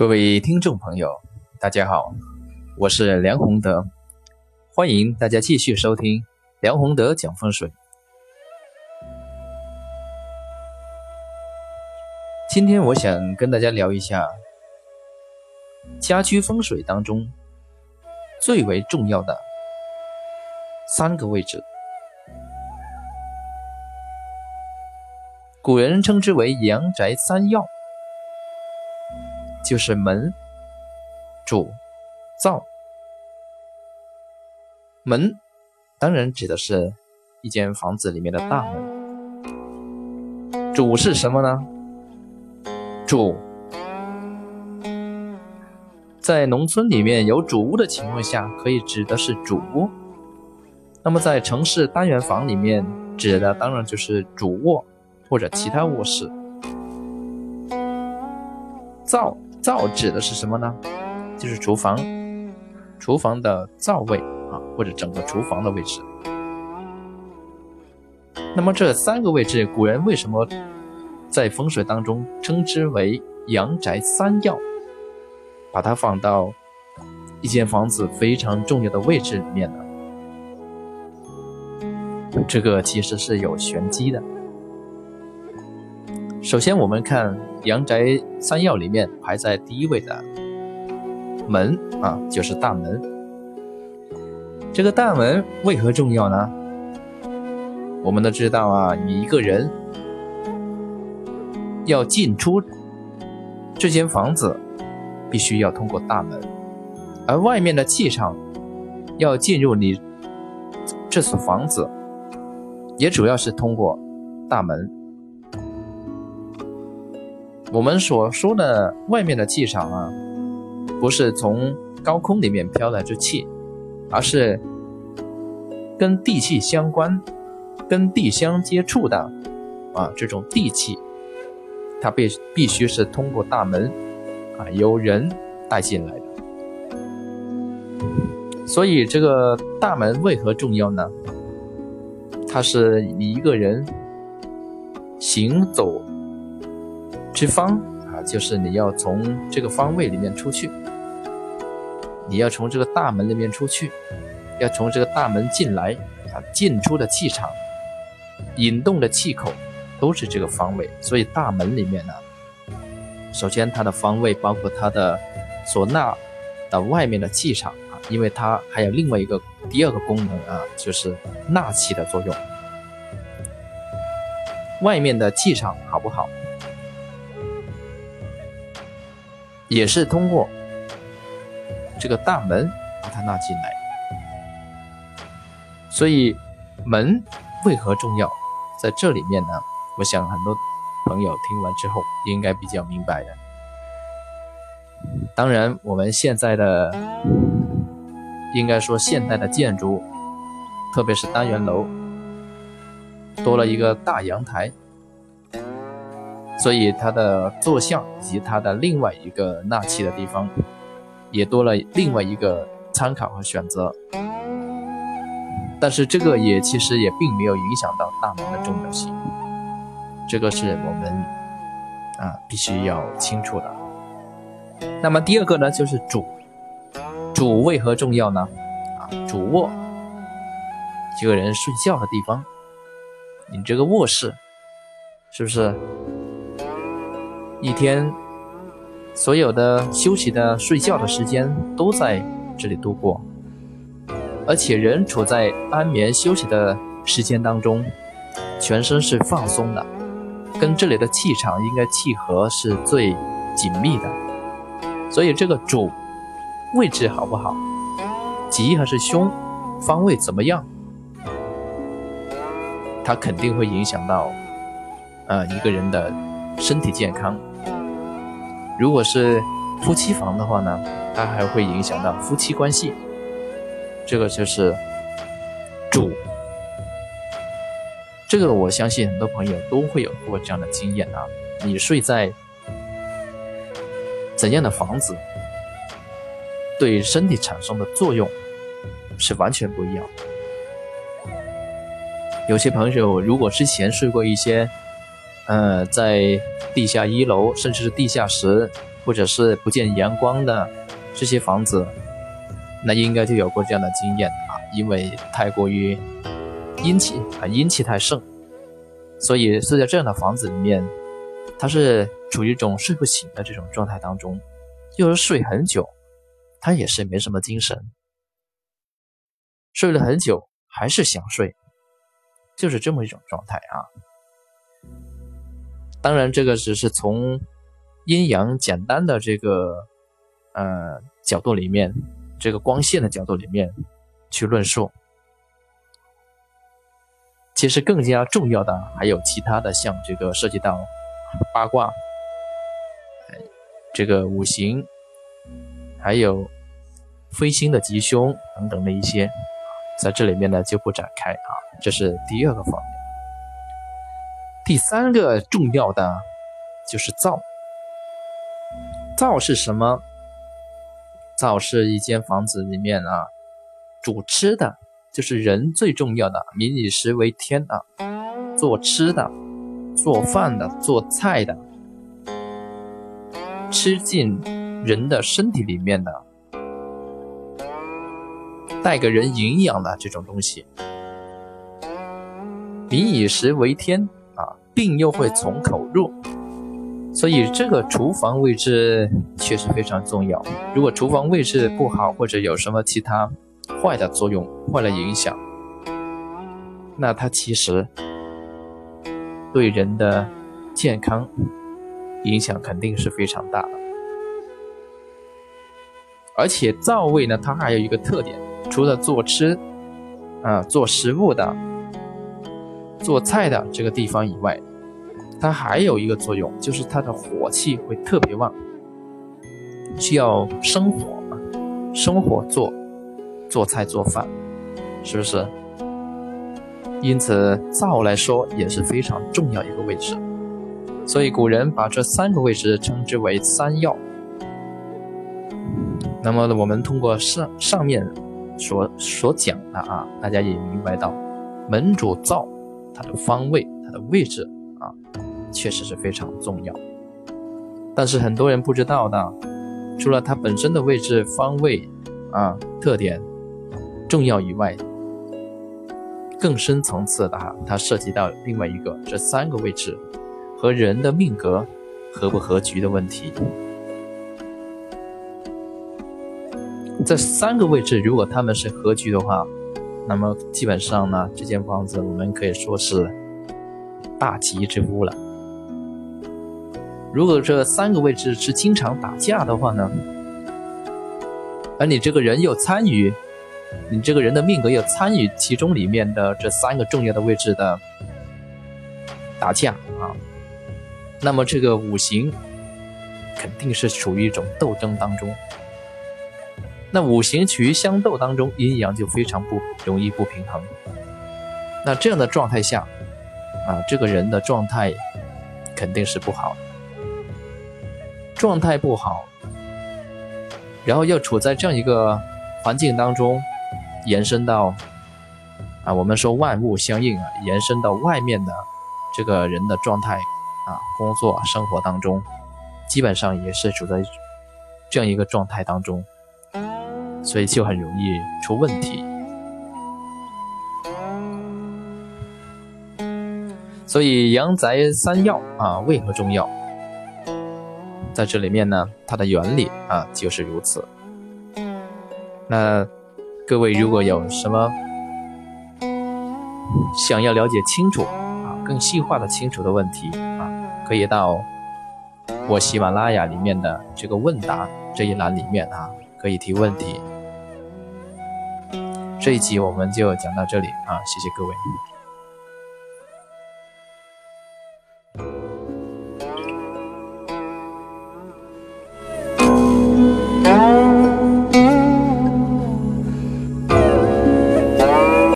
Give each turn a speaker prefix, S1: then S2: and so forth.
S1: 各位听众朋友，大家好，我是梁宏德，欢迎大家继续收听梁宏德讲风水。今天我想跟大家聊一下家居风水当中最为重要的三个位置，古人称之为阳宅三要。就是门、主、灶。门当然指的是一间房子里面的大门。主是什么呢？主在农村里面有主屋的情况下，可以指的是主卧。那么在城市单元房里面，指的当然就是主卧或者其他卧室。灶。灶指的是什么呢？就是厨房，厨房的灶位啊，或者整个厨房的位置。那么这三个位置，古人为什么在风水当中称之为阳宅三要，把它放到一间房子非常重要的位置里面呢？这个其实是有玄机的。首先，我们看阳宅三要里面排在第一位的门啊，就是大门。这个大门为何重要呢？我们都知道啊，你一个人要进出这间房子，必须要通过大门，而外面的气场要进入你这所房子，也主要是通过大门。我们所说的外面的气场啊，不是从高空里面飘来之气，而是跟地气相关、跟地相接触的啊这种地气，它必必须是通过大门啊由人带进来的。所以这个大门为何重要呢？它是你一个人行走。之方啊，就是你要从这个方位里面出去，你要从这个大门里面出去，要从这个大门进来啊，进出的气场、引动的气口都是这个方位。所以大门里面呢，首先它的方位包括它的所纳的外面的气场啊，因为它还有另外一个第二个功能啊，就是纳气的作用。外面的气场好不好？也是通过这个大门把它纳进来，所以门为何重要？在这里面呢，我想很多朋友听完之后应该比较明白的。当然，我们现在的应该说现代的建筑，特别是单元楼，多了一个大阳台。所以它的坐向以及它的另外一个纳气的地方，也多了另外一个参考和选择。但是这个也其实也并没有影响到大门的重要性，这个是我们啊必须要清楚的。那么第二个呢，就是主，主为何重要呢？啊，主卧，这个人睡觉的地方，你这个卧室是不是？一天，所有的休息的、睡觉的时间都在这里度过，而且人处在安眠休息的时间当中，全身是放松的，跟这里的气场应该契合是最紧密的。所以这个主位置好不好，吉还是凶，方位怎么样，它肯定会影响到呃一个人的身体健康。如果是夫妻房的话呢，它还会影响到夫妻关系。这个就是主，这个我相信很多朋友都会有过这样的经验啊。你睡在怎样的房子，对身体产生的作用是完全不一样。有些朋友如果之前睡过一些。呃，在地下一楼，甚至是地下室或者是不见阳光的这些房子，那应该就有过这样的经验啊，因为太过于阴气啊，阴气太盛，所以睡在这样的房子里面，他是处于一种睡不醒的这种状态当中，就是睡很久，他也是没什么精神，睡了很久还是想睡，就是这么一种状态啊。当然，这个只是从阴阳简单的这个呃角度里面，这个光线的角度里面去论述。其实更加重要的还有其他的，像这个涉及到八卦、这个五行，还有飞星的吉凶等等的一些，在这里面呢就不展开啊。这是第二个方面。第三个重要的就是灶。灶是什么？灶是一间房子里面啊，煮吃的，就是人最重要的，民以食为天啊，做吃的、做饭的、做菜的，吃进人的身体里面的，带给人营养的这种东西，民以食为天。病又会从口入，所以这个厨房位置确实非常重要。如果厨房位置不好，或者有什么其他坏的作用、坏的影响，那它其实对人的健康影响肯定是非常大的。而且灶位呢，它还有一个特点，除了做吃啊、做食物的。做菜的这个地方以外，它还有一个作用，就是它的火气会特别旺，需要生火嘛，生火做做菜做饭，是不是？因此灶来说也是非常重要一个位置，所以古人把这三个位置称之为三要。那么我们通过上上面所所讲的啊，大家也明白到门主灶。它的方位，它的位置啊，确实是非常重要。但是很多人不知道的，除了它本身的位置、方位啊特点重要以外，更深层次的哈，它涉及到另外一个这三个位置和人的命格合不合局的问题。这三个位置如果他们是合局的话，那么基本上呢，这间房子我们可以说是大吉之屋了。如果这三个位置是经常打架的话呢，而你这个人又参与，你这个人的命格又参与其中里面的这三个重要的位置的打架啊，那么这个五行肯定是处于一种斗争当中。那五行处于相斗当中，阴阳就非常不容易不平衡。那这样的状态下，啊，这个人的状态肯定是不好。状态不好，然后又处在这样一个环境当中，延伸到啊，我们说万物相应啊，延伸到外面的这个人的状态啊，工作生活当中，基本上也是处在这样一个状态当中。所以就很容易出问题。所以阳宅三要啊，为何重要？在这里面呢，它的原理啊就是如此。那各位如果有什么想要了解清楚啊，更细化的清楚的问题啊，可以到我喜马拉雅里面的这个问答这一栏里面啊。可以提问题。这一集我们就讲到这里啊，谢谢各位。